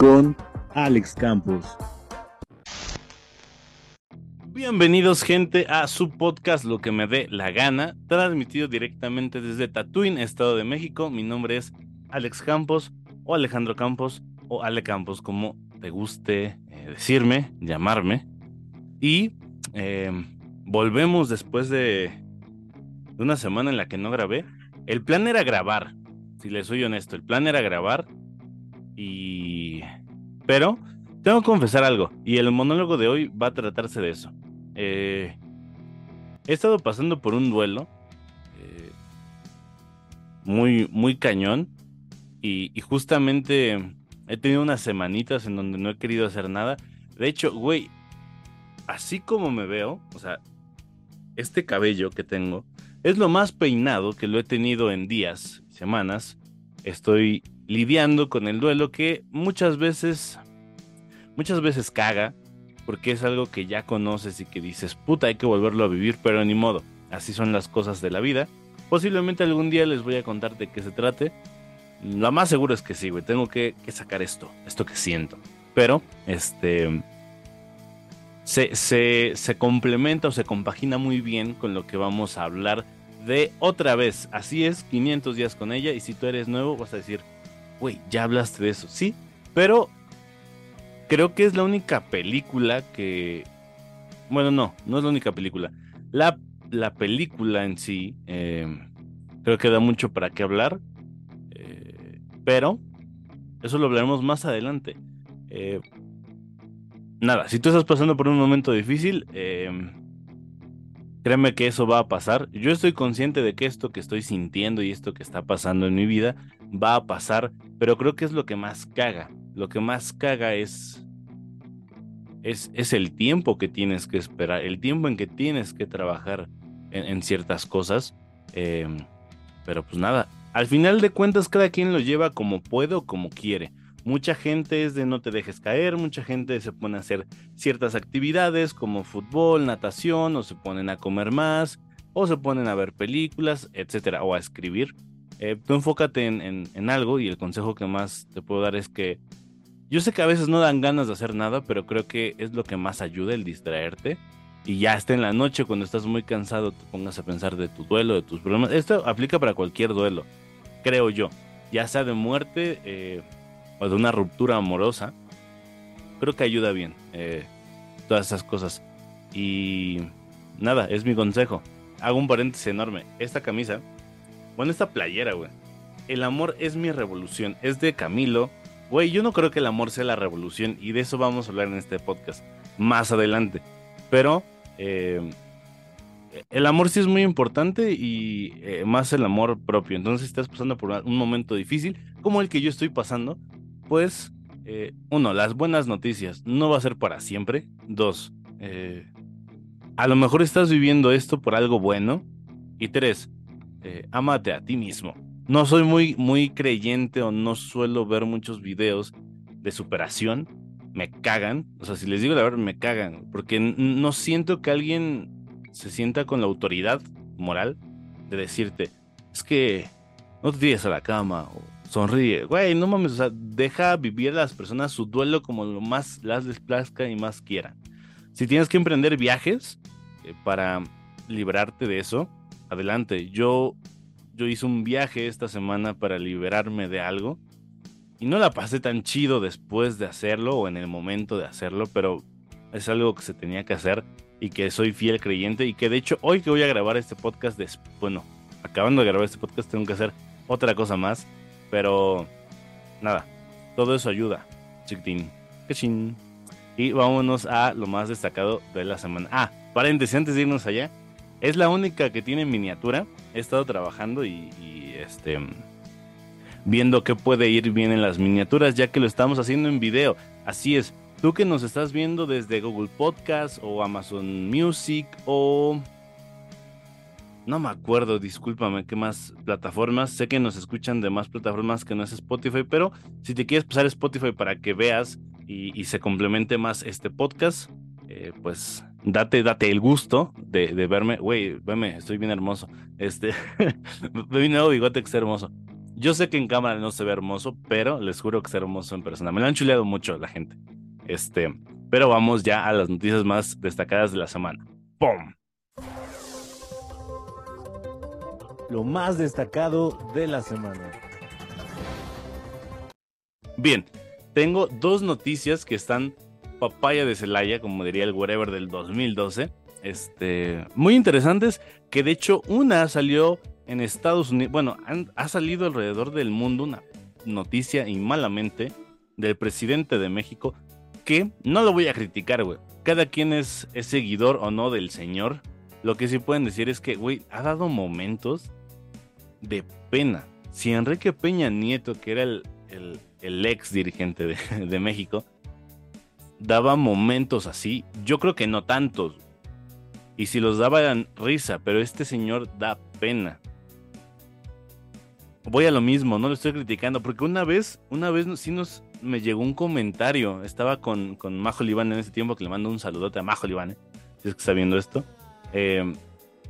con Alex Campos. Bienvenidos gente a su podcast Lo que me dé la gana, transmitido directamente desde Tatooine, Estado de México. Mi nombre es Alex Campos o Alejandro Campos o Ale Campos, como te guste eh, decirme, llamarme. Y em, volvemos después de, de una semana en la que no grabé. El plan era grabar, si les soy honesto, el plan era grabar y... Pero tengo que confesar algo, y el monólogo de hoy va a tratarse de eso. Eh, he estado pasando por un duelo eh, muy, muy cañón. Y, justamente he tenido unas semanitas en donde no he querido hacer nada. De hecho, güey, así como me veo, o sea, este cabello que tengo es lo más peinado que lo he tenido en días, semanas. Estoy lidiando con el duelo que muchas veces, muchas veces caga, porque es algo que ya conoces y que dices, puta, hay que volverlo a vivir, pero ni modo, así son las cosas de la vida. Posiblemente algún día les voy a contar de qué se trate. Lo más seguro es que sí, güey, tengo que, sacar esto, esto que siento. Pero, este, se, se, se complementa o se compagina muy bien con lo que vamos a hablar de otra vez. Así es, 500 días con ella. Y si tú eres nuevo, vas a decir, güey, ya hablaste de eso. Sí, pero creo que es la única película que... Bueno, no, no es la única película. La, la película en sí, eh, creo que da mucho para qué hablar. Eh, pero eso lo hablaremos más adelante. Eh, nada, si tú estás pasando por un momento difícil, créeme que eso va a pasar. Yo estoy consciente de que esto que estoy sintiendo y esto que está pasando en mi vida va a pasar, pero creo que es lo que más caga lo que más caga es, es, es, el tiempo que tienes que esperar, el tiempo en que tienes que trabajar en, ciertas cosas. Em, pero pues nada, al final de cuentas cada quien lo lleva como puede o como quiere. Mucha gente es de no te dejes caer, mucha gente se pone a hacer ciertas actividades como fútbol, natación, o se ponen a comer más, o se ponen a ver películas, etcétera, o a escribir. Eh, tú enfócate en, en, algo y el consejo que más te puedo dar es que yo sé que a veces no dan ganas de hacer nada, pero creo que es lo que más ayuda el distraerte. Y ya está en la noche, cuando estás muy cansado, te pongas a pensar de tu duelo, de tus problemas. Esto aplica para cualquier duelo, creo yo. Ya sea de muerte eh, o de una ruptura amorosa. Creo que ayuda bien eh, todas esas cosas. Y nada, es mi consejo. Hago un paréntesis enorme. Esta camisa, bueno, esta playera, güey. El amor es mi revolución. Es de Camilo Güey, yo no creo que el amor sea la revolución y de eso vamos a hablar en este podcast más adelante. Pero eh, el amor sí es muy importante y eh, más el amor propio. Entonces, si estás pasando por un momento difícil, como el que yo estoy pasando, pues, eh, uno, las buenas noticias no va a ser para siempre. Dos, a lo mejor estás viviendo esto por algo bueno. Y tres, amate a ti mismo no soy muy, muy creyente o no suelo ver muchos videos de superación. Me cagan. O sea, si les digo la verdad, me cagan. Porque no siento que alguien se sienta con la autoridad moral de decirte, es que no te tires a la cama o sonríe. Güey, no mames, o sea, deja vivir a las personas su duelo como lo más las les plazca y más quieran. Si tienes que emprender viajes eh, para librarte de eso, adelante. Yo yo hice un viaje esta semana para liberarme de algo y no la pasé tan chido después de hacerlo o en el momento de hacerlo, pero es algo que se tenía que hacer y que soy fiel creyente y que de hecho hoy que voy a grabar este podcast, bueno, acabando de grabar este podcast tengo que hacer otra cosa más, pero nada, todo eso ayuda, chiquitín, chin. Y vámonos a lo más destacado de la semana. Ah, paréntesis, antes de irnos allá, es la única que tiene miniatura. He estado trabajando y, este viendo qué puede ir bien en las miniaturas, ya que lo estamos haciendo en video. Así es, tú que nos estás viendo desde Google Podcast o Amazon Music o no me acuerdo, discúlpame, qué más plataformas. Sé que nos escuchan de más plataformas que no es Spotify, pero si te quieres pasar Spotify para que veas y, se complemente más este podcast, eh, pues date, date el gusto de, verme, güey, veme, estoy bien hermoso. Este, mi nuevo bigote que está hermoso. Yo sé que en cámara no se ve hermoso, pero les juro que es hermoso en persona. Me lo han chuleado mucho la gente. Este, pero vamos ya a las noticias más destacadas de la semana. ¡Pum! Lo más destacado de la semana. Bien, tengo dos noticias que están papaya de Celaya, como diría el whatever del 2012. Este, muy interesantes, que de hecho una salió en Estados Unidos, bueno, ha salido alrededor del mundo una noticia y malamente del presidente de México, que no lo voy a criticar, güey. Cada quien es, seguidor o no del señor. Lo que sí pueden decir es que, güey, ha dado momentos de pena. Si Enrique Peña Nieto, que era el, ex dirigente de México, daba momentos así, yo creo que no tantos. Y si los daba eran risa, pero este señor da pena voy a lo mismo, no lo estoy criticando, porque una vez, una vez sí nos me llegó un comentario, estaba con, con Majo Libán en ese tiempo, que le mando un saludote a Majo Libán, si es que está viendo esto. Em,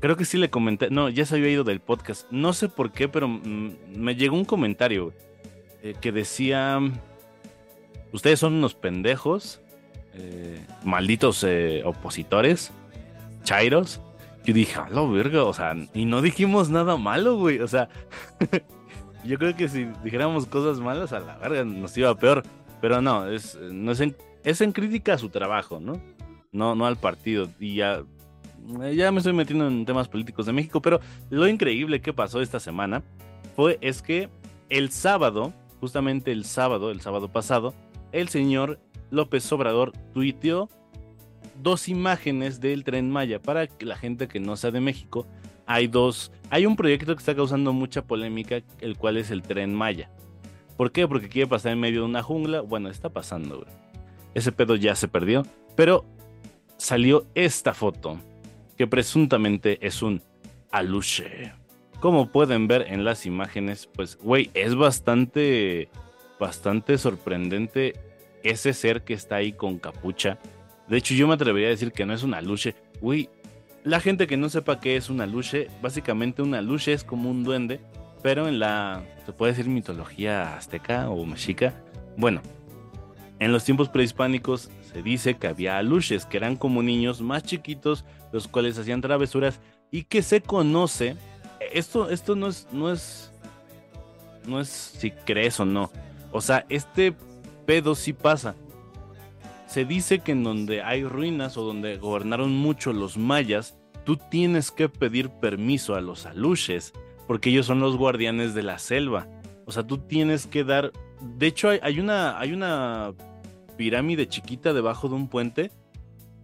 creo que sí le comenté, no, ya se había ido del podcast, no sé por qué, pero me llegó un comentario eh, que decía, ustedes son unos pendejos, eh, malditos eh, opositores, chairos. Yo dije, a la verga, o sea, y no dijimos nada malo, güey, o sea, Yo creo que si dijéramos cosas malas, a la verga nos iba peor. Pero no, es, no es, en, es en crítica a su trabajo, ¿no? No, no al partido. Y ya, ya me estoy metiendo en temas políticos de México, pero lo increíble que pasó esta semana fue es que el sábado, justamente el sábado, el sábado pasado, el señor López Obrador tuiteó dos imágenes del tren Maya para la gente que no sea de México hay dos, hay un proyecto que está causando mucha polémica, el cual es el tren Maya. ¿Por qué? Porque quiere pasar en medio de una jungla. Bueno, está pasando, güey. Ese pedo ya se perdió, pero salió esta foto, que presuntamente es un aluche. Como pueden ver en las imágenes, pues, güey, es bastante, bastante sorprendente ese ser que está ahí con capucha. De hecho, yo me atrevería a decir que no es un aluche. Güey, la gente que no sepa qué es una luche, básicamente una luche es como un duende, pero en la, se puede decir mitología azteca o mexica. Bueno, en los tiempos prehispánicos se dice que había aluches, que eran como niños más chiquitos, los cuales hacían travesuras y que se conoce. Esto, esto no es, no es, no es si crees o no. O sea, este pedo sí pasa se dice que en donde hay ruinas o donde gobernaron mucho los mayas, tú tienes que pedir permiso a los aluches, porque ellos son los guardianes de la selva. O sea, tú tienes que dar... De hecho, hay, una, hay una pirámide chiquita debajo de un puente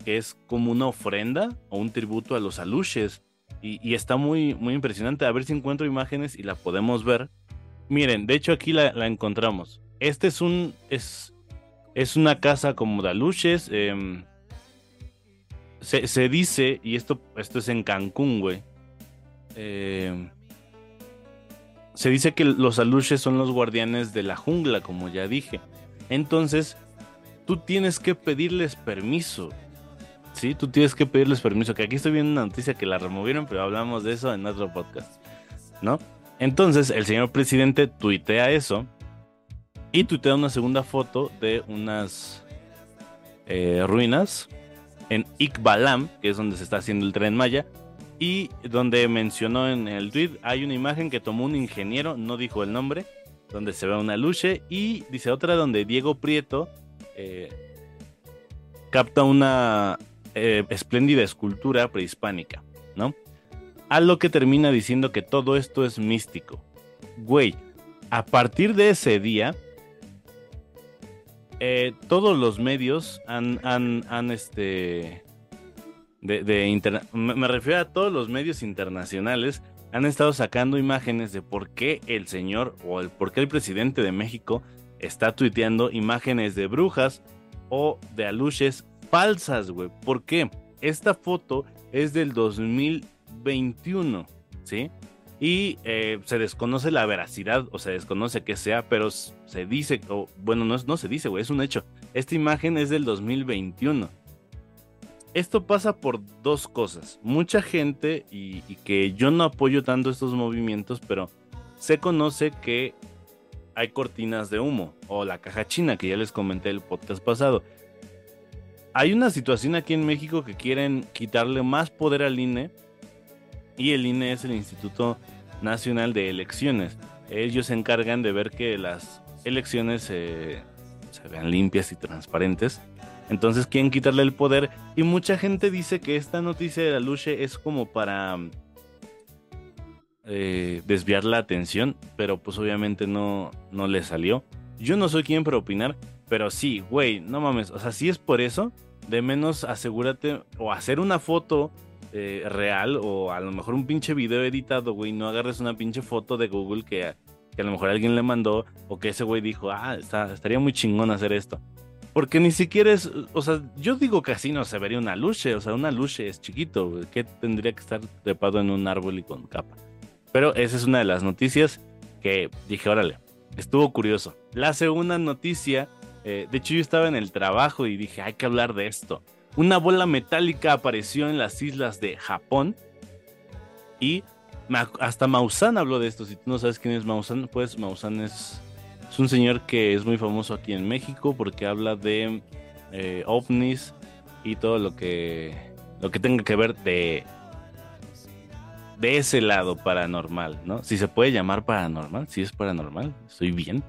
que es como una ofrenda o un tributo a los aluches. Y, está muy, muy impresionante. A ver si encuentro imágenes y la podemos ver. Miren, de hecho aquí la, la encontramos. Este es un... Es, es una casa como de aluches. Em, se, dice, y esto, esto es en Cancún, güey. Em, se dice que los aluches son los guardianes de la jungla, como ya dije. Entonces, tú tienes que pedirles permiso. Sí, tú tienes que pedirles permiso. Que aquí estoy viendo una noticia que la removieron, pero hablamos de eso en otro podcast. ¿No? Entonces, el señor presidente tuitea eso y tuitea una segunda foto de unas eh, ruinas en Ikbalam, que es donde se está haciendo el tren Maya. Y donde mencionó en el tweet, hay una imagen que tomó un ingeniero, no dijo el nombre, donde se ve una luche. Y dice otra donde Diego Prieto eh, capta una eh, espléndida escultura prehispánica, ¿no? A lo que termina diciendo que todo esto es místico. Güey, a partir de ese día, eh, todos los medios han, han, este, de, me refiero a todos los medios internacionales han estado sacando imágenes de por qué el señor o el por qué el presidente de México está tuiteando imágenes de brujas o de aluches falsas, güey. ¿Por qué? Esta foto es del 2021, ¿sí? Y eh, se desconoce la veracidad o se desconoce que sea, pero se dice, o bueno, no, no se dice, güey, es un hecho. Esta imagen es del 2021. Esto pasa por dos cosas. Mucha gente, y, que yo no apoyo tanto estos movimientos, pero se conoce que hay cortinas de humo o la caja china que ya les comenté el podcast pasado. Hay una situación aquí en México que quieren quitarle más poder al INE y el INE es el Instituto Nacional de Elecciones. Ellos se encargan de ver que las elecciones se vean limpias y transparentes. Entonces quieren quitarle el poder y mucha gente dice que esta noticia de la Luche es como para eh, desviar la atención, pero pues obviamente no, no le salió. Yo no soy quien para opinar, pero sí, güey, no mames, o sea, si es por eso, de menos asegúrate o hacer una foto eh, real o a lo mejor un pinche video editado, güey, no agarres una pinche foto de Google que, que a lo mejor alguien le mandó o que ese güey dijo, ah, está, estaría muy chingón hacer esto. Porque ni siquiera es, o sea, yo digo que así no se vería una luche, o sea, una luche es chiquito, que tendría que estar trepado en un árbol y con capa. Pero esa es una de las noticias que dije, órale, estuvo curioso. La segunda noticia, eh, de hecho yo estaba en el trabajo y dije, hay que hablar de esto. Una bola metálica apareció en las islas de Japón y hasta Maussan habló de esto. Si tú no sabes quién es Maussan, pues Maussan es, es un señor que es muy famoso aquí en México porque habla de eh, ovnis y todo lo que, lo que tenga que ver de de ese lado paranormal, ¿no? Si se puede llamar paranormal, si es paranormal, estoy bien.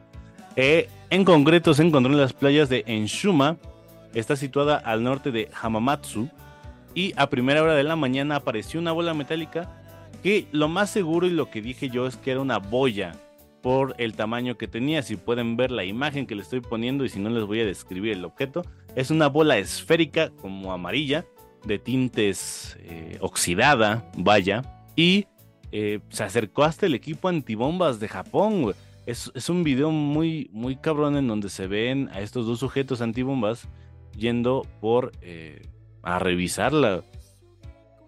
Eh, en concreto se encontró en las playas de Enshuma, está situada al norte de Hamamatsu, y a primera hora de la mañana apareció una bola metálica que lo más seguro y lo que dije yo es que era una boya por el tamaño que tenía. Si pueden ver la imagen que le estoy poniendo y si no les voy a describir el objeto, es una bola esférica como amarilla de tintes eh, oxidada, vaya, y eh, se acercó hasta el equipo antibombas de Japón, Es, un video muy, muy cabrón en donde se ven a estos dos sujetos antibombas yendo por eh, a revisarla.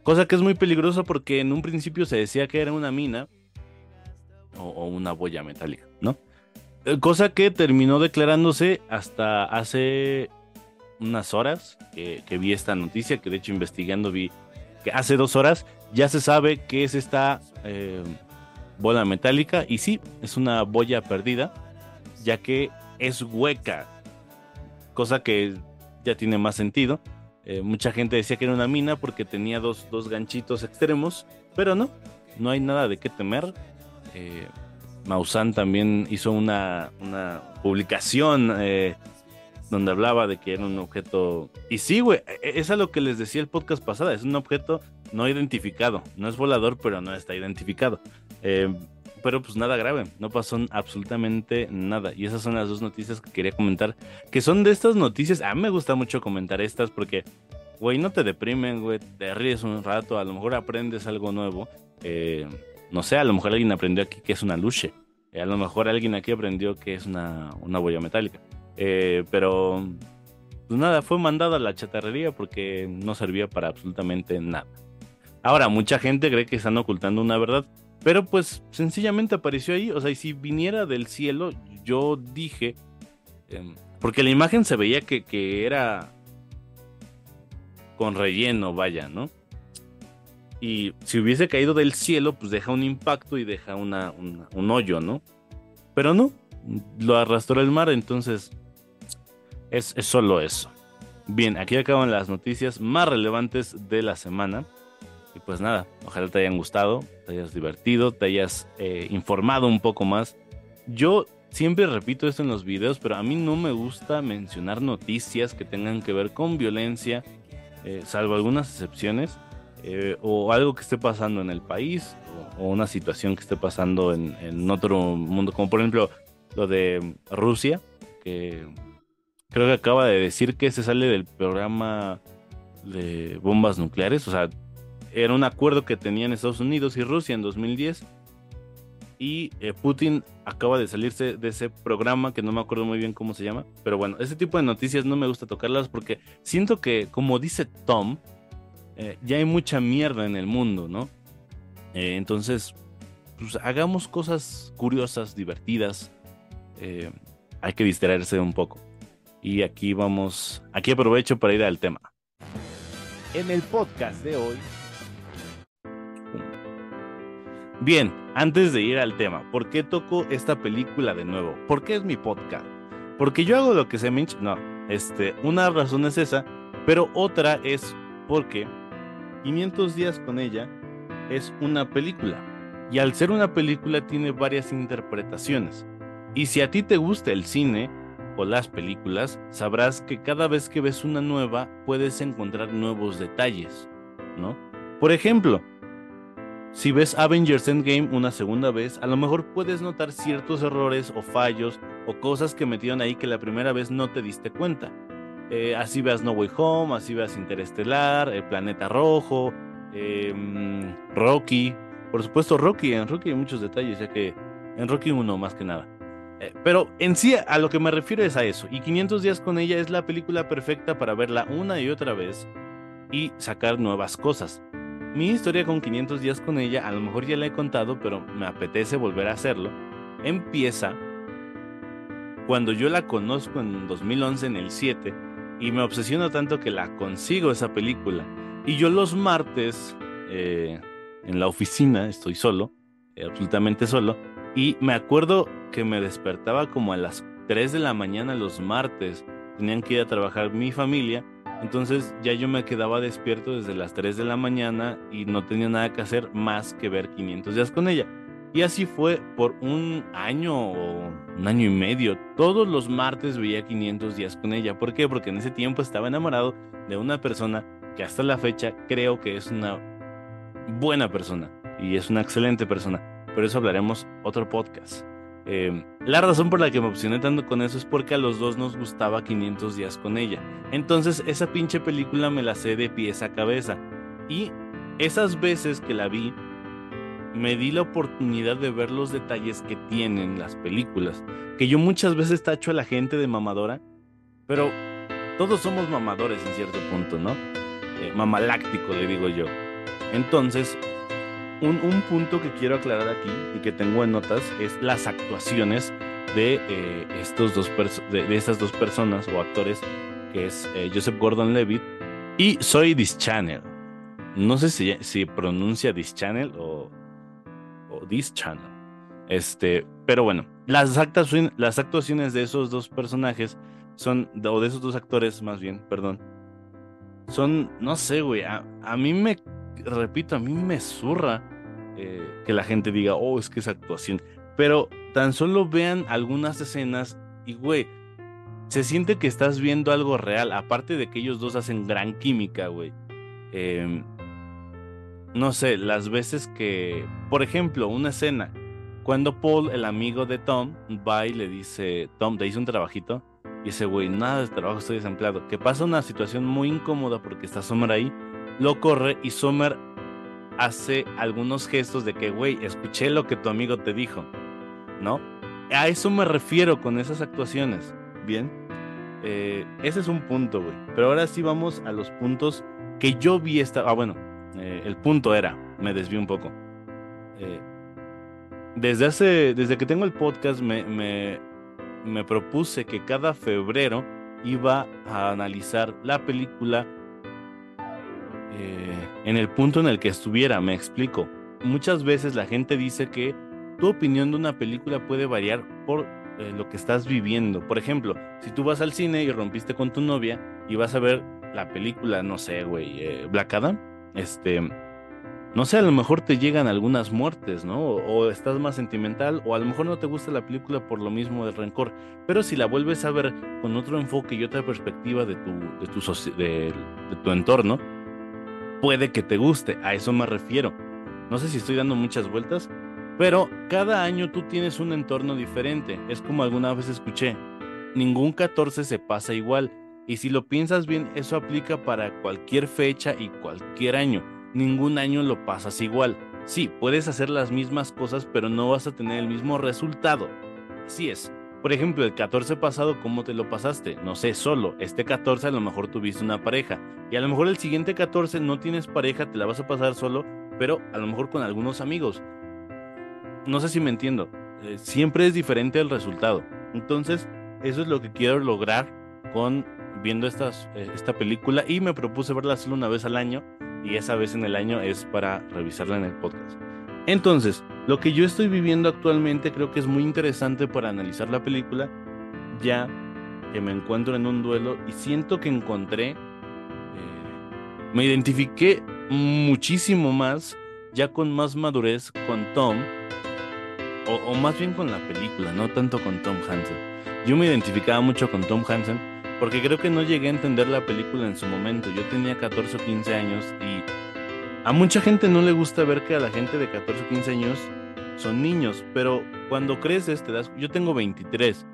Cosa que es muy peligrosa porque en un principio se decía que era una mina o, una boya metálica, ¿no? Eh, cosa que terminó declarándose hasta hace unas horas que, vi esta noticia, que de hecho investigando vi que hace dos horas ya se sabe que es esta eh, bola metálica y sí, es una boya perdida, ya que es hueca, cosa que ya tiene más sentido. Eh, mucha gente decía que era una mina porque tenía dos, dos, ganchitos extremos, pero no, no hay nada de qué temer. Eh, también hizo una, una publicación eh, donde hablaba de que era un objeto. Y sí, güey, e, es a lo que les decía el podcast pasado, es un objeto no identificado. No es volador, pero no está identificado. Eh, pero pues nada grave, no pasó absolutamente nada. Y esas son las dos noticias que quería comentar, que son de estas noticias. A mí me gusta mucho comentar estas porque, güey, no te deprimen, güey, te ríes un rato, a lo mejor aprendes algo nuevo. Eh, no sé, a lo mejor alguien aprendió aquí que es una luche. a lo mejor alguien aquí aprendió que es una, una boya metálica. Eh, pero, pues nada, fue mandado a la chatarrería porque no servía para absolutamente nada. Ahora, mucha gente cree que están ocultando una verdad, pero pues sencillamente apareció ahí. O sea, y si viniera del cielo, yo dije, em, porque la imagen se veía que, que, era con relleno, vaya, ¿no? Y si hubiese caído del cielo, pues deja un impacto y deja una, un hoyo, ¿no? Pero no, lo arrastró el mar, entonces es, solo eso. Bien, aquí acaban las noticias más relevantes de la semana. Y pues nada, ojalá te hayan gustado, te hayas divertido, te hayas eh, informado un poco más. Yo siempre repito esto en los videos, pero a mí no me gusta mencionar noticias que tengan que ver con violencia, eh, salvo algunas excepciones, eh, o algo que esté pasando en el país, o, una situación que esté pasando en, en, otro mundo, como por ejemplo lo de Rusia, que creo que acaba de decir que se sale del programa de bombas nucleares. O sea, era un acuerdo que tenían Estados Unidos y Rusia en 2010. Y eh, Putin acaba de salirse de ese programa que no me acuerdo muy bien cómo se llama. Pero bueno, ese tipo de noticias no me gusta tocarlas porque siento que, como dice Tom, eh, ya hay mucha mierda en el mundo, ¿no? Eh, entonces, pues hagamos cosas curiosas, divertidas. hay que distraerse un poco. Y aquí vamos, aquí aprovecho para ir al tema. En el podcast de hoy. Bien, antes de ir al tema, ¿por qué toco esta película de nuevo? ¿Por qué es mi podcast? Porque yo hago lo que se me. No, este, una razón es esa, pero otra es porque 500 días con ella es una película. Y al ser una película tiene varias interpretaciones. Y si a ti te gusta el cine o las películas, sabrás que cada vez que ves una nueva puedes encontrar nuevos detalles, ¿no? Por ejemplo, si ves Avengers Endgame una segunda vez, a lo mejor puedes notar ciertos errores o fallos o cosas que metieron ahí que la primera vez no te diste cuenta. Eh, así veas No Way Home, así veas Interestelar, El Planeta Rojo, em, Rocky. Por supuesto, Rocky. En Rocky hay muchos detalles, ya que en Rocky uno más que nada. Eh, pero en sí, a lo que me refiero es a eso. Y 500 días con ella es la película perfecta para verla una y otra vez y sacar nuevas cosas. Mi historia con 500 días con ella, a lo mejor ya la he contado, pero me apetece volver a hacerlo. Empieza cuando yo la conozco en 2011, en el 7, y me obsesiono tanto que la consigo esa película. Y yo los martes, eh, en la oficina, estoy solo, eh, absolutamente solo, y me acuerdo que me despertaba como a las 3 de la mañana los martes, tenían que ir a trabajar mi familia entonces ya yo me quedaba despierto desde las 3 de la mañana y no tenía nada que hacer más que ver 500 días con ella. Y así fue por un año o un año y medio. Todos los martes veía 500 días con ella. ¿Por qué? Porque en ese tiempo estaba enamorado de una persona que hasta la fecha creo que es una buena persona y es una excelente persona. Pero eso hablaremos otro podcast. Em, la razón por la que me opcioné tanto con eso es porque a los dos nos gustaba 500 días con ella. Entonces esa pinche película me la sé de pies a cabeza. Y esas veces que la vi, me di la oportunidad de ver los detalles que tienen las películas. Que yo muchas veces tacho a la gente de mamadora, pero todos somos mamadores en cierto punto, ¿no? Eh, mamaláctico, le digo yo. Entonces, un, punto que quiero aclarar aquí y que tengo en notas es las actuaciones de, eh, estos dos de, estas dos personas o actores, que es eh, Joseph Gordon-Levitt y Soy This Channel. No sé si, si pronuncia This Channel o, o This Channel. Este, pero bueno, las, actuaciones, las actuaciones de esos dos personajes son, o de esos dos actores más bien, perdón, son, no sé, güey, a, a mí me repito, a mí me zurra eh, que la gente diga, oh, es que es actuación. Pero tan solo vean algunas escenas y, güey, se siente que estás viendo algo real. Aparte de que ellos dos hacen gran química, güey. Em, no sé, las veces que, por ejemplo, una escena, cuando Paul, el amigo de Tom, va y le dice, Tom, te hice un trabajito. Y ese güey, nada de trabajo, estoy desempleado. Que pasa una situación muy incómoda porque está Summer ahí lo corre y Summer hace algunos gestos de que, güey, escuché lo que tu amigo te dijo, ¿no? A eso me refiero con esas actuaciones, ¿bien? Eh, ese es un punto, güey. Pero ahora sí vamos a los puntos que yo vi esta... Ah, bueno, eh, el punto era, me desvío un poco. Eh, desde hace, desde que tengo el podcast me, me, me propuse que cada febrero iba a analizar la película eh, en el punto en el que estuviera, me explico. Muchas veces la gente dice que tu opinión de una película puede variar por eh, lo que estás viviendo. Por ejemplo, si tú vas al cine y rompiste con tu novia y vas a ver la película, no sé, güey, eh, Black este, no sé, a lo mejor te llegan algunas muertes, ¿no? O, estás más sentimental, o a lo mejor no te gusta la película por lo mismo del rencor. Pero si la vuelves a ver con otro enfoque y otra perspectiva de tu, de tu, de tu entorno, puede que te guste, a eso me refiero. No sé si estoy dando muchas vueltas, pero cada año tú tienes un entorno diferente. Es como alguna vez escuché, ningún 14 se pasa igual. Y si lo piensas bien, eso aplica para cualquier fecha y cualquier año. Ningún año lo pasas igual. Sí, puedes hacer las mismas cosas, pero no vas a tener el mismo resultado. Así es. Por ejemplo, el 14 pasado, ¿cómo te lo pasaste? No sé, solo. Este 14 a lo mejor tuviste una pareja. Y a lo mejor el siguiente 14 no tienes pareja, te la vas a pasar solo, pero a lo mejor con algunos amigos. No sé si me entiendo. Eh, siempre es diferente el resultado. Entonces, eso es lo que quiero lograr con viendo eh, esta película y me propuse verla solo una vez al año y esa vez en el año es para revisarla en el podcast. Entonces, lo que yo estoy viviendo actualmente creo que es muy interesante para analizar la película, ya que me encuentro en un duelo y siento que encontré, eh, me identifiqué muchísimo más, ya con más madurez con Tom, o, o más bien con la película, no tanto con Tom Hansen. Yo me identificaba mucho con Tom Hansen porque creo que no llegué a entender la película en su momento. Yo tenía 14 o 15 años y a mucha gente no le gusta ver que a la gente de 14 o 15 años son niños, pero cuando creces te das... Yo tengo 23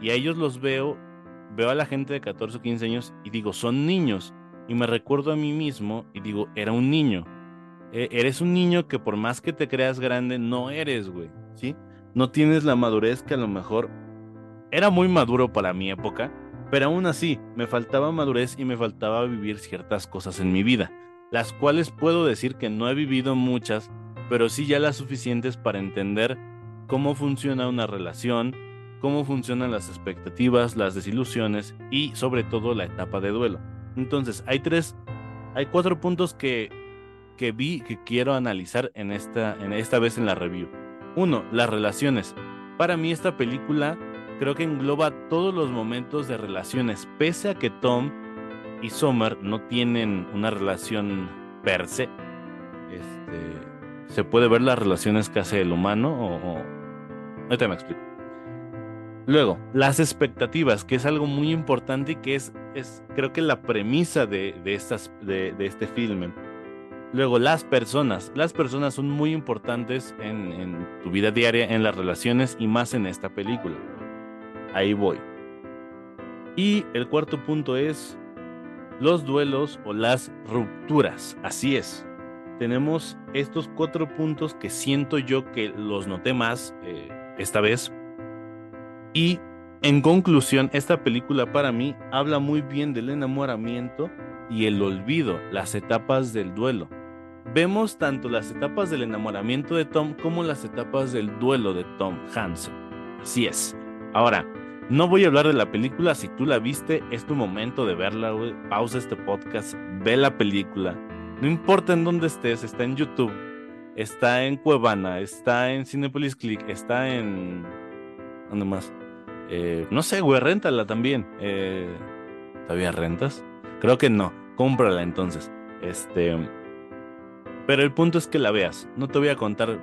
y a ellos los veo, veo a la gente de 14 o 15 años y digo, son niños. Y me recuerdo a mí mismo y digo, era un niño. E, eres un niño que por más que te creas grande, no eres, güey, ¿sí? No tienes la madurez que a lo mejor era muy maduro para mi época, pero aún así me faltaba madurez y me faltaba vivir ciertas cosas en mi vida, las cuales puedo decir que no he vivido muchas, pero sí ya las suficientes para entender cómo funciona una relación, cómo funcionan las expectativas, las desilusiones y sobre todo la etapa de duelo. Entonces, hay tres, hay cuatro puntos que, que vi que quiero analizar en esta, en esta vez en la review. Uno, las relaciones. Para mí esta película creo que engloba todos los momentos de relaciones, pese a que Tom y Summer no tienen una relación per se. Este, se puede ver las relaciones que hace el humano o, ahorita me explico. Luego, las expectativas, que es algo muy importante y que es, es creo que la premisa de, de, estas, de, de este filme. Luego, las personas. Las personas son muy importantes en, en, tu vida diaria, en las relaciones y más en esta película. Ahí voy. Y el cuarto punto es los duelos o las rupturas. Así es. Tenemos estos cuatro puntos que siento yo que los noté más eh, esta vez. Y en conclusión, esta película para mí habla muy bien del enamoramiento y el olvido, las etapas del duelo. Vemos tanto las etapas del enamoramiento de Tom como las etapas del duelo de Tom Hansen. Así es. Ahora, no voy a hablar de la película, si tú la viste, es tu momento de verla. Pausa este podcast, ve la película. No importa en dónde estés, está en YouTube, está en Cuevana, está en Cinepolis Click, está en... ¿Dónde más? Eh, no sé, güey, réntala también. Eh, ¿Todavía rentas? Creo que no. Cómprala entonces. Este... Pero el punto es que la veas. No te voy a contar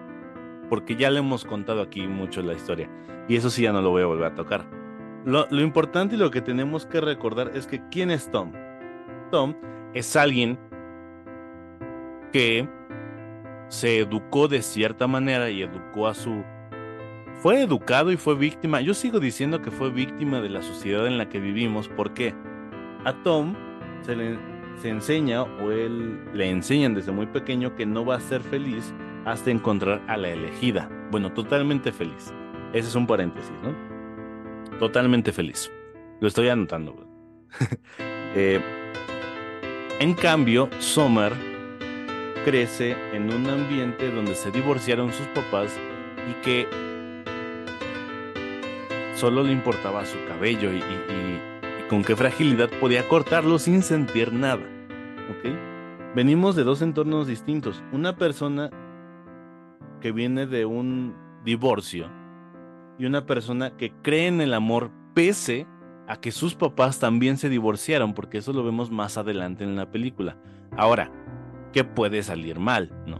porque ya le hemos contado aquí mucho la historia. Y eso sí ya no lo voy a volver a tocar. Lo, lo, importante y lo que tenemos que recordar es que ¿quién es Tom? Tom es alguien que se educó de cierta manera y educó a su... Fue educado y fue víctima. Yo sigo diciendo que fue víctima de la sociedad en la que vivimos porque a Tom se le se enseña o él le enseñan desde muy pequeño que no va a ser feliz hasta encontrar a la elegida. Bueno, totalmente feliz. Ese es un paréntesis, ¿no? Totalmente feliz. Lo estoy anotando. eh, en cambio, Sommer crece en un ambiente donde se divorciaron sus papás y que solo le importaba su cabello y, con qué fragilidad podía cortarlo sin sentir nada. Venimos de dos entornos distintos. Una persona que viene de un divorcio y una persona que cree en el amor pese a que sus papás también se divorciaron, porque eso lo vemos más adelante en la película. Ahora, ¿qué puede salir mal? ¿No?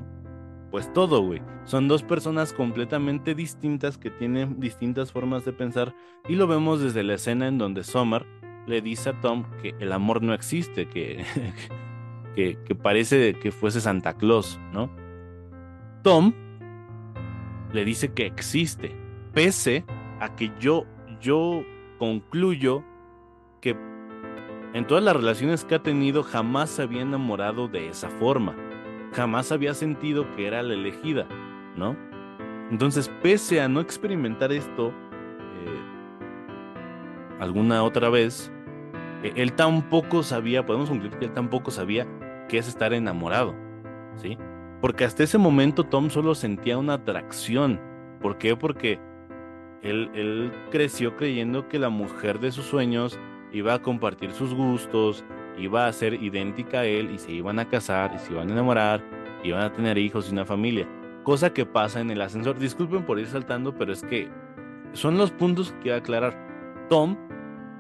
Pues todo, güey. Son dos personas completamente distintas que tienen distintas formas de pensar y lo vemos desde la escena en donde Summer le dice a Tom que el amor no existe, que, que, que parece que fuese Santa Claus, ¿no? Tom le dice que existe, pese a que yo, yo concluyo que en todas las relaciones que ha tenido jamás se había enamorado de esa forma, jamás había sentido que era la elegida, ¿no? Entonces, pese a no experimentar esto eh, alguna otra vez, eh, él tampoco sabía, podemos concluir que él tampoco sabía qué es estar enamorado, ¿sí? Porque hasta ese momento Tom solo sentía una atracción. ¿Por qué? Porque él, creció creyendo que la mujer de sus sueños iba a compartir sus gustos, iba a ser idéntica a él y se iban a casar y se iban a enamorar, iban a tener hijos y una familia. cosa que pasa en el ascensor. Disculpen por ir saltando, pero es que son los puntos que quiero aclarar. Tom,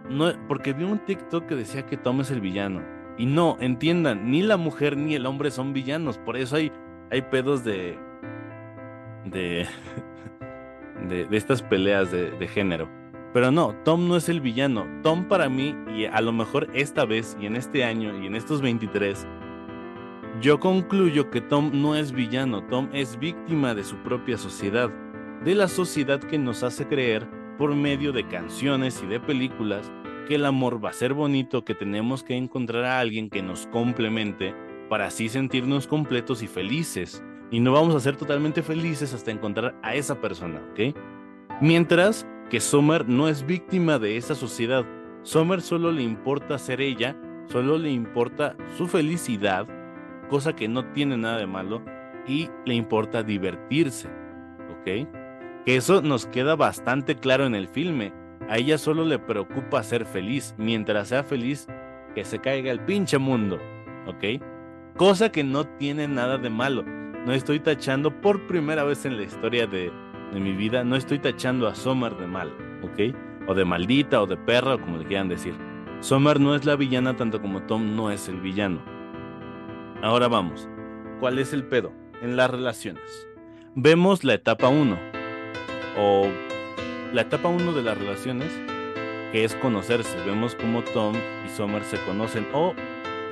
no, porque vi un TikTok que decía que Tom es el villano. Y no, entiendan, ni la mujer ni el hombre son villanos. Por eso hay, hay pedos de. de. de, estas peleas de género. Pero no, Tom no es el villano. Tom para mí, y a lo mejor esta vez, y en este año, y en estos 23, yo concluyo que Tom no es villano, Tom es víctima de su propia sociedad, de la sociedad que nos hace creer por medio de canciones y de películas que el amor va a ser bonito, que tenemos que encontrar a alguien que nos complemente para así sentirnos completos y felices. Y no vamos a ser totalmente felices hasta encontrar a esa persona, ¿ok? Mientras que Summer no es víctima de esa sociedad. Summer solo le importa ser ella, solo le importa su felicidad cosa que no tiene nada de malo y le importa divertirse, ¿ok? Que eso nos queda bastante claro en el filme. A ella solo le preocupa ser feliz, mientras sea feliz, que se caiga el pinche mundo, ¿ok? Cosa que no tiene nada de malo. No estoy tachando por primera vez en la historia de, de mi vida, no estoy tachando a Sommer de mal, ¿ok? O de maldita o de perra o como le quieran decir. Sommer no es la villana tanto como Tom no es el villano. Ahora vamos. ¿Cuál es el pedo en las relaciones? Vemos la etapa 1 o la etapa 1 de las relaciones que es conocerse. Vemos cómo Tom y Summer se conocen o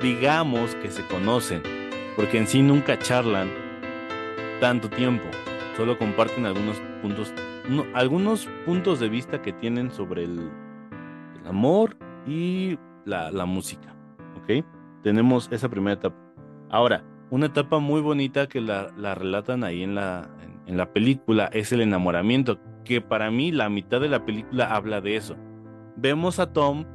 digamos que se conocen porque en sí nunca charlan tanto tiempo. Solo comparten algunos puntos algunos puntos de vista que tienen sobre el, amor y la, la música. Tenemos esa primera etapa. Ahora, una etapa muy bonita que la, relatan ahí en la, en, la película es el enamoramiento, que para mí la mitad de la película habla de eso. Vemos a Tom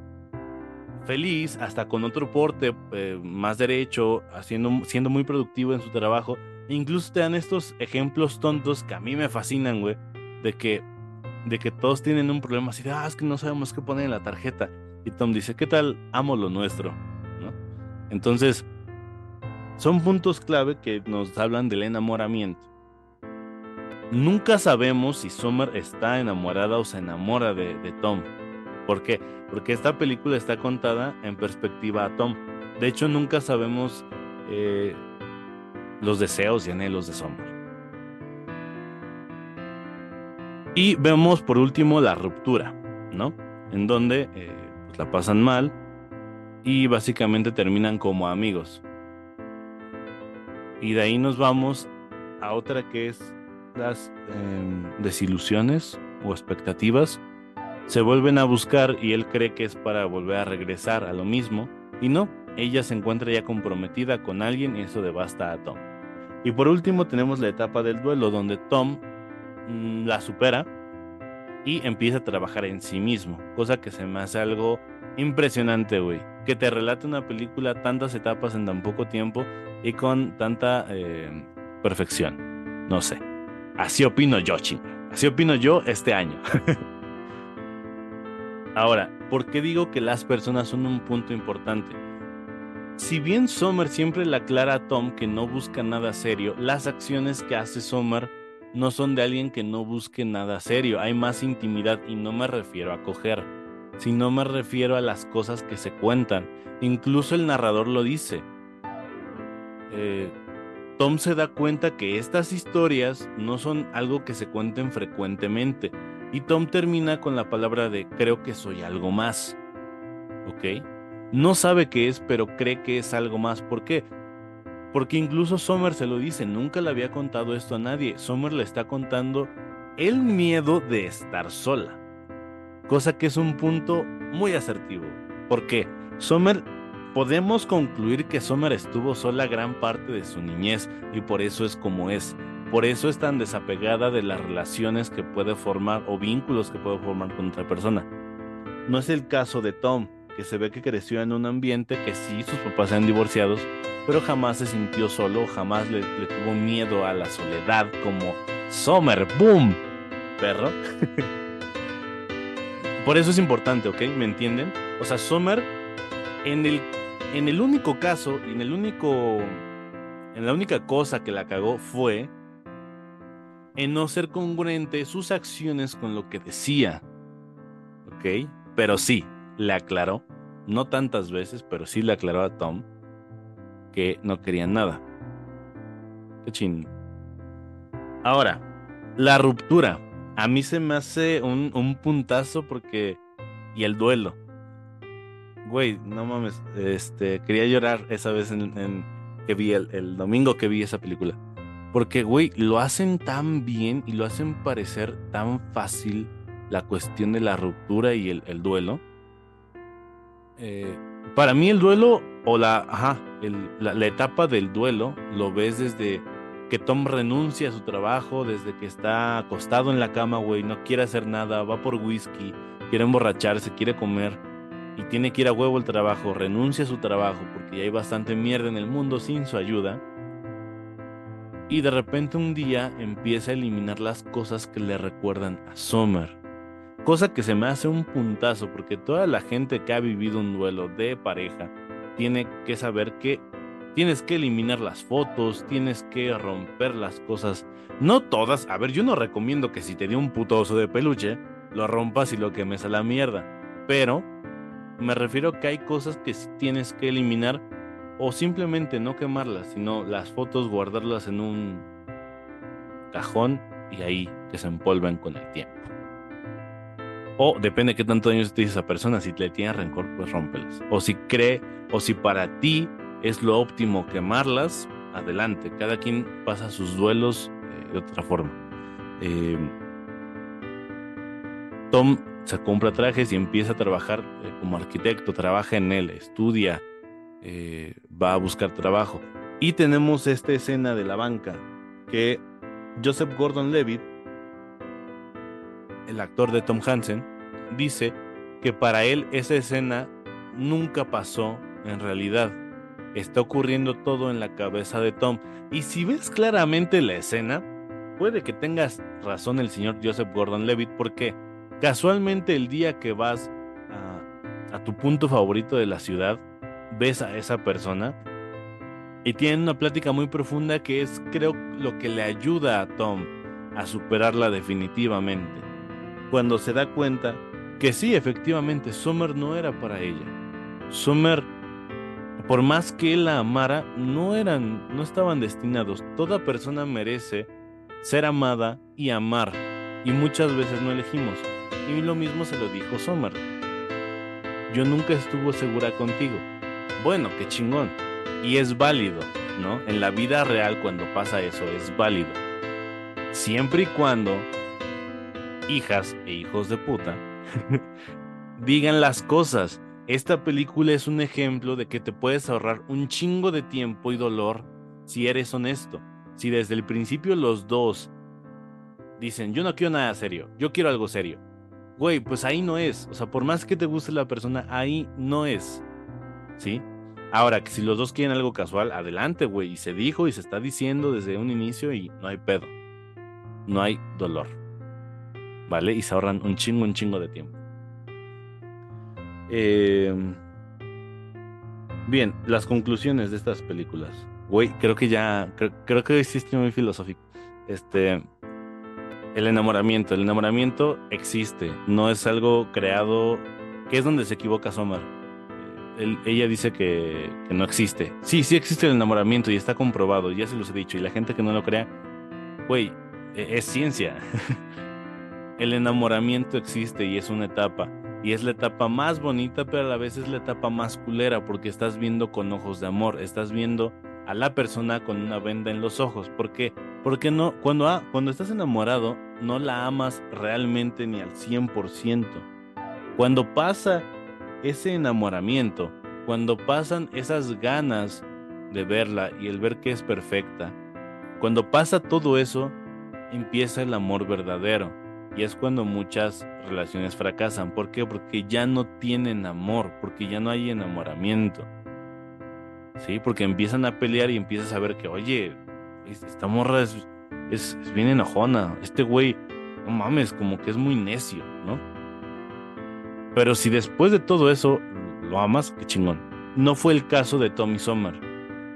feliz, hasta con otro porte eh, más derecho, haciendo, siendo muy productivo en su trabajo. Incluso te dan estos ejemplos tontos que a mí me fascinan, güey, de que, de que todos tienen un problema así de, ah, es que no sabemos qué poner en la tarjeta. Y Tom dice, ¿qué tal? Amo lo nuestro, ¿no? Entonces, son puntos clave que nos hablan del enamoramiento. Nunca sabemos si Summer está enamorada o se enamora de, Tom. ¿Por qué? Porque esta película está contada en perspectiva a Tom. De hecho, nunca sabemos eh, los deseos y anhelos de Summer. Y vemos por último la ruptura, ¿no? En donde eh, pues, la pasan mal y básicamente terminan como amigos. Y de ahí nos vamos a otra que es las em, desilusiones o expectativas. Se vuelven a buscar y él cree que es para volver a regresar a lo mismo. Y no, ella se encuentra ya comprometida con alguien y eso devasta a Tom. Y por último tenemos la etapa del duelo donde Tom mm, la supera y empieza a trabajar en sí mismo, cosa que se me hace algo impresionante, güey. Que te relate una película tantas etapas en tan poco tiempo y con tanta eh, perfección. No sé. Así opino yo, ching. Así opino yo este año. Ahora, ¿por qué digo que las personas son un punto importante? Si bien Sommer siempre le aclara a Tom que no busca nada serio, las acciones que hace Sommer no son de alguien que no busque nada serio. Hay más intimidad y no me refiero a coger, sino me refiero a las cosas que se cuentan. Incluso el narrador lo dice. Eh, Tom se da cuenta que estas historias no son algo que se cuenten frecuentemente y Tom termina con la palabra de creo que soy algo más. ¿Ok? No sabe qué es, pero cree que es algo más. ¿Por qué? Porque incluso Sommer se lo dice, nunca le había contado esto a nadie. Sommer le está contando el miedo de estar sola. Cosa que es un punto muy asertivo. ¿Por qué? Sommer Podemos concluir que Sommer estuvo sola gran parte de su niñez y por eso es como es. Por eso es tan desapegada de las relaciones que puede formar o vínculos que puede formar con otra persona. No es el caso de Tom, que se ve que creció en un ambiente que sí, sus papás eran divorciados, pero jamás se sintió solo, jamás le, tuvo miedo a la soledad como Sommer. ¡Boom! Perro. Por eso es importante, ¿ok? ¿Me entienden? O sea, Sommer en el en el único caso, en el único, en la única cosa que la cagó fue en no ser congruente sus acciones con lo que decía. ¿Ok? Pero sí, le aclaró, no tantas veces, pero sí le aclaró a Tom que no querían nada. Qué ching. Ahora, la ruptura. A mí se me hace un, un puntazo porque. Y el duelo. Güey, no mames. Este, quería llorar esa vez en, que vi el, el domingo que vi esa película. Porque, güey, lo hacen tan bien y lo hacen parecer tan fácil la cuestión de la ruptura y el, el duelo. Eh, para mí el duelo o la, ajá, la, etapa del duelo lo ves desde que Tom renuncia a su trabajo, desde que está acostado en la cama, güey, no quiere hacer nada, va por whisky, quiere emborracharse, quiere comer y tiene que ir a huevo el trabajo, renuncia a su trabajo porque ya hay bastante mierda en el mundo sin su ayuda y de repente un día empieza a eliminar las cosas que le recuerdan a Summer. Cosa que se me hace un puntazo porque toda la gente que ha vivido un duelo de pareja tiene que saber que tienes que eliminar las fotos, tienes que romper las cosas. No todas, a ver, yo no recomiendo que si te dio un puto oso de peluche, lo rompas y lo quemes a la mierda. Pero me refiero que hay cosas que tienes que eliminar o simplemente no quemarlas, sino las fotos guardarlas en un cajón y ahí que se empolven con el tiempo. O depende de qué tanto daño te dice esa persona, si le tiene rencor, pues rómpelas. O si cree, o si para ti es lo óptimo quemarlas, adelante. Cada quien pasa sus duelos eh, de otra forma. Eh, Tom se compra trajes y empieza a trabajar eh, como arquitecto, trabaja en él, estudia, va a buscar trabajo. Y tenemos esta escena de la banca que Joseph Gordon-Levitt, el actor de Tom Hansen, dice que para él esa escena nunca pasó en realidad. Está ocurriendo todo en la cabeza de Tom. Y si ves claramente la escena, puede que tengas razón el señor Joseph Gordon-Levitt porque casualmente el día que vas a, a tu punto favorito de la ciudad, ves a esa persona y tienen una plática muy profunda que es creo lo que le ayuda a Tom a superarla definitivamente. Cuando se da cuenta que sí, efectivamente, Summer no era para ella. Summer, por más que él la amara, no eran, no estaban destinados. Toda persona merece ser amada y amar. Y muchas veces no elegimos. Y lo mismo se lo dijo Summer. Yo nunca estuve segura contigo bueno, qué chingón. Y es válido, ¿no? En la vida real cuando pasa eso es válido. Siempre y cuando hijas e hijos de puta digan las cosas. Esta película es un ejemplo de que te puedes ahorrar un chingo de tiempo y dolor si eres honesto. Si desde el principio los dos dicen, yo no quiero nada serio, yo quiero algo serio. Güey, pues ahí no es. O sea, por más que te guste la persona, ahí no es. ¿Sí? Ahora, que si los dos quieren algo casual, adelante, güey. Y se dijo y se está diciendo desde un inicio y no hay pedo. No hay dolor. ¿Vale? Y se ahorran un chingo, un chingo de tiempo. Eh... Bien, las conclusiones de estas películas. Güey, creo que ya. Creo, que existe muy filosófico. Este. El enamoramiento. El enamoramiento existe. No es algo creado. Que es donde se equivoca Somar ella dice que, no existe. Sí, sí existe el enamoramiento y está comprobado, ya se los he dicho. Y la gente que no lo crea, güey, e, es ciencia. el enamoramiento existe y es una etapa. Y es la etapa más bonita, pero a la vez es la etapa más culera porque estás viendo con ojos de amor, estás viendo a la persona con una venda en los ojos. ¿Por qué? Porque no, cuando, ah, cuando estás enamorado, no la amas realmente ni al 100%. Cuando pasa ese enamoramiento, cuando pasan esas ganas de verla y el ver que es perfecta, cuando pasa todo eso, empieza el amor verdadero. Y es cuando muchas relaciones fracasan. ¿Por qué? Porque ya no tienen amor, porque ya no hay enamoramiento. Sí, porque empiezan a pelear y empiezas a ver que, oye, esta morra es, es, es bien enojona. Este güey, no mames, como que es muy necio, ¿no? Pero si después de todo eso lo amas, qué chingón. No fue el caso de Tommy Sommer.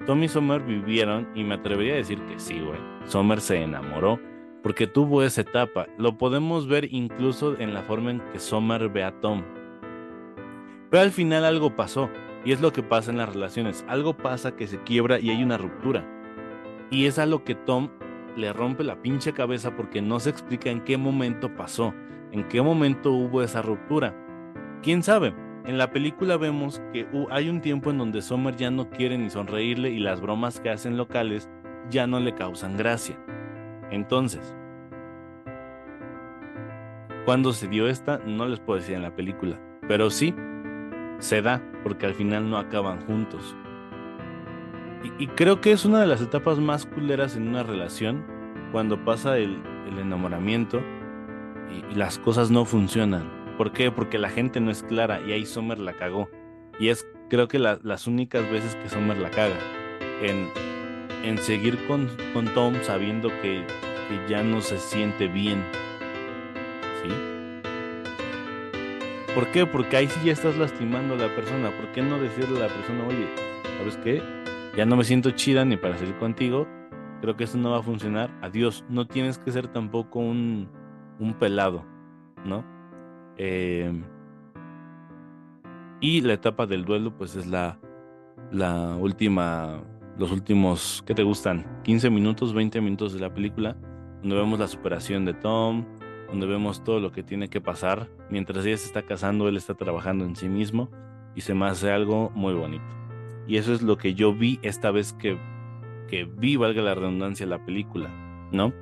Tommy Sommer vivieron, y me atrevería a decir que sí, güey. Sommer se enamoró porque tuvo esa etapa. Lo podemos ver incluso en la forma en que Sommer ve a Tom. Pero al final algo pasó, y es lo que pasa en las relaciones. Algo pasa que se quiebra y hay una ruptura. Y es a lo que Tom le rompe la pinche cabeza porque no se explica en qué momento pasó, en qué momento hubo esa ruptura. ¿Quién sabe? En la película vemos que hay un tiempo en donde Sommer ya no quiere ni sonreírle y las bromas que hacen locales ya no le causan gracia. Entonces, cuando se dio esta, no les puedo decir en la película, pero sí, se da, porque al final no acaban juntos. Y, creo que es una de las etapas más culeras en una relación, cuando pasa el, enamoramiento y, las cosas no funcionan. ¿Por qué? Porque la gente no es clara y ahí Sommer la cagó. Y es creo que las únicas veces que Sommer la caga. En, en seguir con, con Tom sabiendo que, que, ya no se siente bien. ¿Sí? ¿Por qué? Porque ahí sí ya estás lastimando a la persona. ¿Por qué no decirle a la persona, oye, ¿sabes qué? Ya no me siento chida ni para salir contigo. Creo que eso no va a funcionar. Adiós. No tienes que ser tampoco un, un pelado, ¿no? Eh, y la etapa del duelo, pues es la, la última los últimos, ¿qué te gustan? 15 minutos, 20 minutos de la película, donde vemos la superación de Tom, donde vemos todo lo que tiene que pasar. Mientras ella se está casando, él está trabajando en sí mismo y se me hace algo muy bonito. Y eso es lo que yo vi esta vez que, que vi, valga la redundancia, la película, ¿no?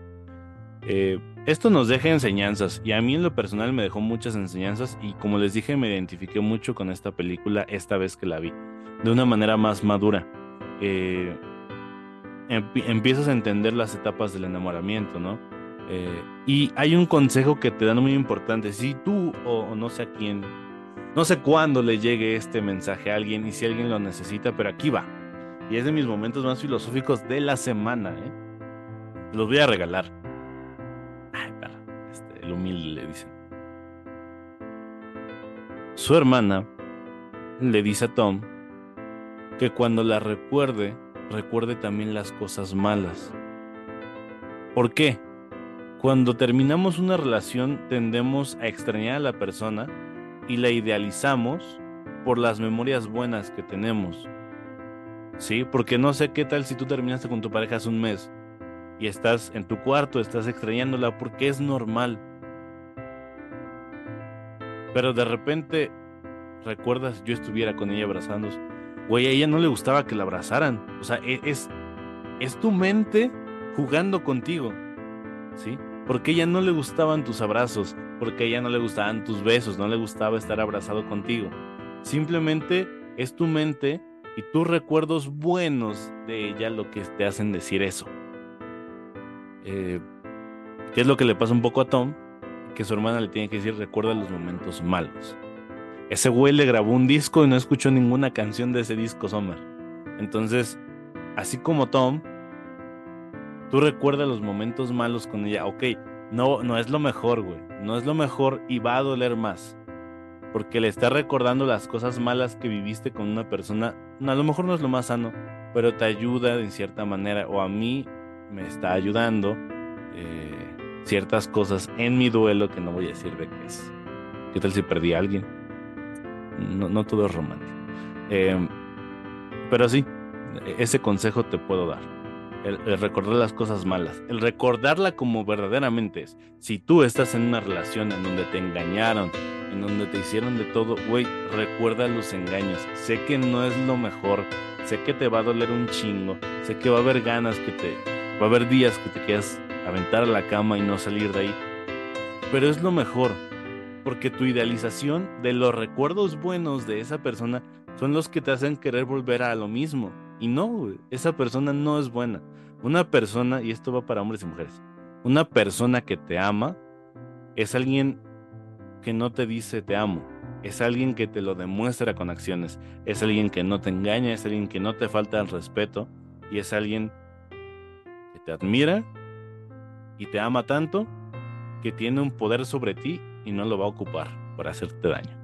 Eh, esto nos deja enseñanzas y a mí en lo personal me dejó muchas enseñanzas y como les dije me identifiqué mucho con esta película esta vez que la vi, de una manera más madura eh, empiezas a entender las etapas del enamoramiento, ¿no? Eh, y hay un consejo que te dan muy importante. Si tú o, no sé a quién, no sé cuándo le llegue este mensaje a alguien y si alguien lo necesita, pero aquí va. Y es de mis momentos más filosóficos de la semana, ¿eh? Los voy a regalar. Ay, este, el humilde le dice. Su hermana le dice a Tom que cuando la recuerde, recuerde también las cosas malas. ¿Por qué? Cuando terminamos una relación tendemos a extrañar a la persona y la idealizamos por las memorias buenas que tenemos. ¿Sí? Porque no sé qué tal si tú terminaste con tu pareja hace un mes y estás en tu cuarto, estás extrañándola porque es normal. Pero de repente recuerdas yo estuviera con ella abrazándose güey, a ella no le gustaba que la abrazaran. O sea, e, es, es tu mente jugando contigo, ¿sí? Porque a ella no le gustaban tus abrazos, porque a ella no le gustaban tus besos, no le gustaba estar abrazado contigo. Simplemente es tu mente y tus recuerdos buenos de ella lo que te hacen decir eso. Eh, ¿Qué es lo que le pasa un poco a Tom? Que su hermana le tiene que decir, recuerda los momentos malos. Ese güey le grabó un disco y no escuchó ninguna canción de ese disco, Sommer. Entonces, así como Tom, tú recuerdas los momentos malos con ella. Ok, no, no es lo mejor, güey. No es lo mejor y va a doler más. Porque le está recordando las cosas malas que viviste con una persona. A lo mejor no es lo más sano, pero te ayuda en cierta manera. O a mí me está ayudando eh, ciertas cosas en mi duelo que no voy a decir de qué es. ¿Qué tal si perdí a alguien? No, todo es romántico. Em, pero sí, ese consejo te puedo dar. El, recordar las cosas malas, el recordarla como verdaderamente es. Si tú estás en una relación en donde te engañaron, en donde te hicieron de todo, güey, recuerda los engaños. Sé que no es lo mejor, sé que te va a doler un chingo, sé que va a haber ganas que te, va a haber días que te quieras aventar a la cama y no salir de ahí, pero es lo mejor porque tu idealización de los recuerdos buenos de esa persona son los que te hacen querer volver a lo mismo. Y no, esa persona no es buena. Una persona, y esto va para hombres y mujeres, una persona que te ama es alguien que no te dice te amo, es alguien que te lo demuestra con acciones, es alguien que no te engaña, es alguien que no te falta el respeto y es alguien que te admira y te ama tanto que tiene un poder sobre ti y no lo va a ocupar para hacerte daño.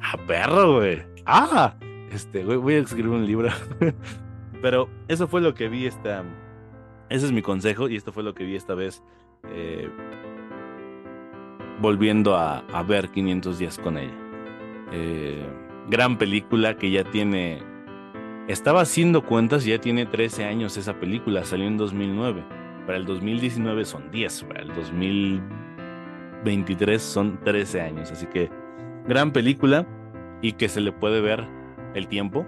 Ah, perro, güey. Ah, este, güey, voy a escribir un libro. Pero eso fue lo que vi esta, Ese es mi consejo y esto fue lo que vi esta vez eh, volviendo a, ver 500 días con ella. Eh, gran película que ya tiene... Estaba haciendo cuentas y ya tiene 13 años esa película, salió en 2009. Para el 2019 son 10, para el 2023 son 13 años. Así que gran película y que se le puede ver el tiempo,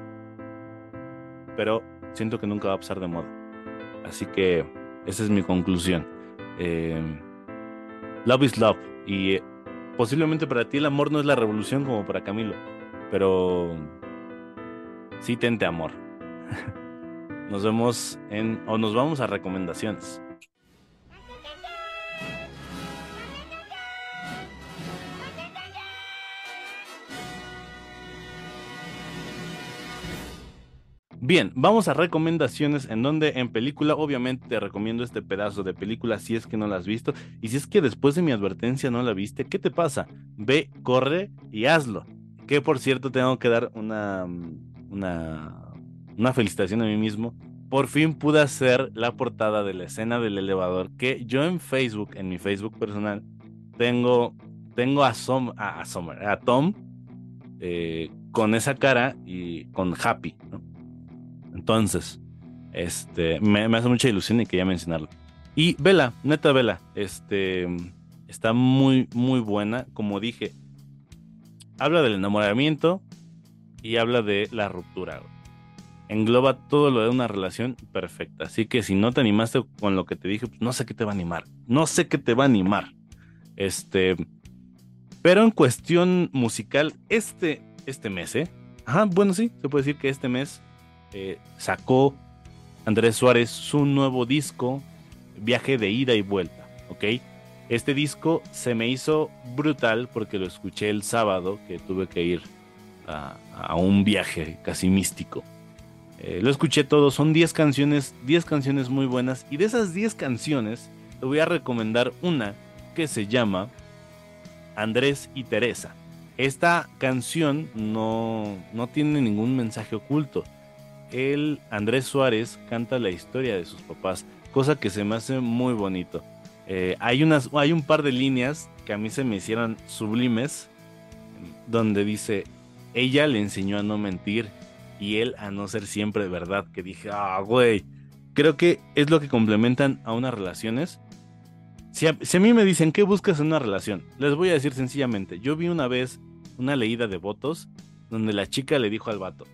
pero siento que nunca va a pasar de moda. Así que esa es mi conclusión. Eh, love is love. Y eh, posiblemente para ti el amor no es la revolución como para Camilo, pero sí tente amor. Nos vemos en, o nos vamos a recomendaciones. Bien, vamos a recomendaciones en donde en película, obviamente te recomiendo este pedazo de película si es que no la has visto y si es que después de mi advertencia no la viste, ¿qué te pasa? Ve, corre y hazlo. Que por cierto tengo que dar una, una, una felicitación a mí mismo. Por fin pude hacer la portada de la escena del elevador que yo en Facebook, en mi Facebook personal, tengo, tengo a, a, a Tom eh, con esa cara y con Happy, ¿no? Entonces, este, me, hace mucha ilusión y quería mencionarlo. Y Vela, neta Vela, este, está muy, muy buena. Como dije, habla del enamoramiento y habla de la ruptura. Engloba todo lo de una relación perfecta. Así que si no te animaste con lo que te dije, pues no sé qué te va a animar. No sé qué te va a animar. Este, pero en cuestión musical, este, este mes, ¿eh? Ajá, bueno, sí, se puede decir que este mes eh, sacó Andrés Suárez su nuevo disco, Viaje de ida y vuelta, ¿ok? Este disco se me hizo brutal porque lo escuché el sábado que tuve que ir a, un viaje casi místico. Eh, lo escuché todo, son 10 canciones, 10 canciones muy buenas y de esas 10 canciones te voy a recomendar una que se llama Andrés y Teresa. Esta canción no, no tiene ningún mensaje oculto el Andrés Suárez canta la historia de sus papás, cosa que se me hace muy bonito. Eh, hay, unas, hay un par de líneas que a mí se me hicieron sublimes, donde dice, ella le enseñó a no mentir y él a no ser siempre verdad, que dije, ah, güey, creo que es lo que complementan a unas relaciones. Si a, si a, mí me dicen, ¿qué buscas en una relación? Les voy a decir sencillamente, yo vi una vez una leída de votos donde la chica le dijo al vato,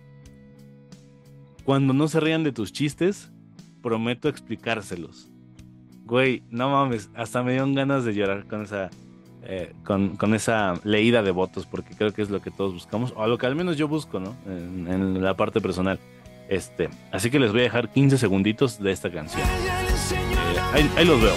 cuando no se rían de tus chistes, prometo explicárselos. Güey, no mames, hasta me dieron ganas de llorar con esa, eh, con, esa leída de votos, porque creo que es lo que todos buscamos, o a lo que al menos yo busco, ¿no? En, la parte personal. Este, así que les voy a dejar 15 segunditos de esta canción. Eh, ahí los veo.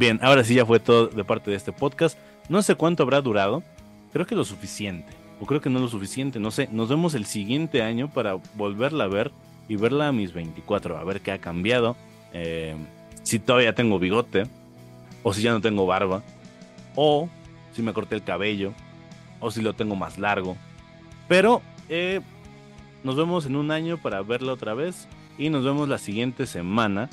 Bien, ahora sí ya fue todo de parte de este podcast. No sé cuánto habrá durado. Creo que lo suficiente. O creo que no lo suficiente. No sé. Nos vemos el siguiente año para volverla a ver y verla a mis 24. A ver qué ha cambiado. Eh, si todavía tengo bigote. O si ya no tengo barba. O si me corté el cabello. O si lo tengo más largo. Pero eh, nos vemos en un año para verla otra vez. Y nos vemos la siguiente semana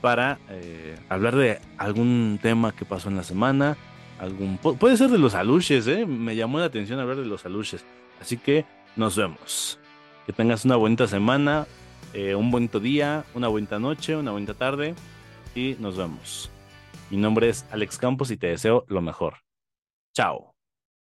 para eh, hablar de algún tema que pasó en la semana. Algún, puede ser de los aluches, ¿eh? me llamó la atención hablar de los aluches. Así que nos vemos. Que tengas una bonita semana, eh, un bonito día, una bonita noche, una bonita tarde y nos vemos. Mi nombre es Alex Campos y te deseo lo mejor. Chao.